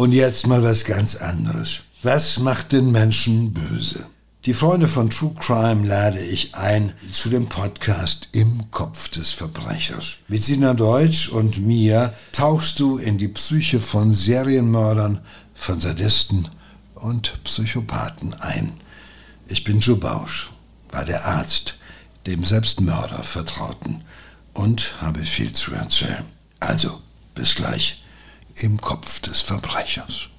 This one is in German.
Und jetzt mal was ganz anderes. Was macht den Menschen böse? Die Freunde von True Crime lade ich ein zu dem Podcast Im Kopf des Verbrechers. Mit Sina Deutsch und mir tauchst du in die Psyche von Serienmördern, von Sadisten und Psychopathen ein. Ich bin Joe Bausch, war der Arzt, dem selbst Mörder vertrauten und habe viel zu erzählen. Also, bis gleich im Kopf des Verbrechers.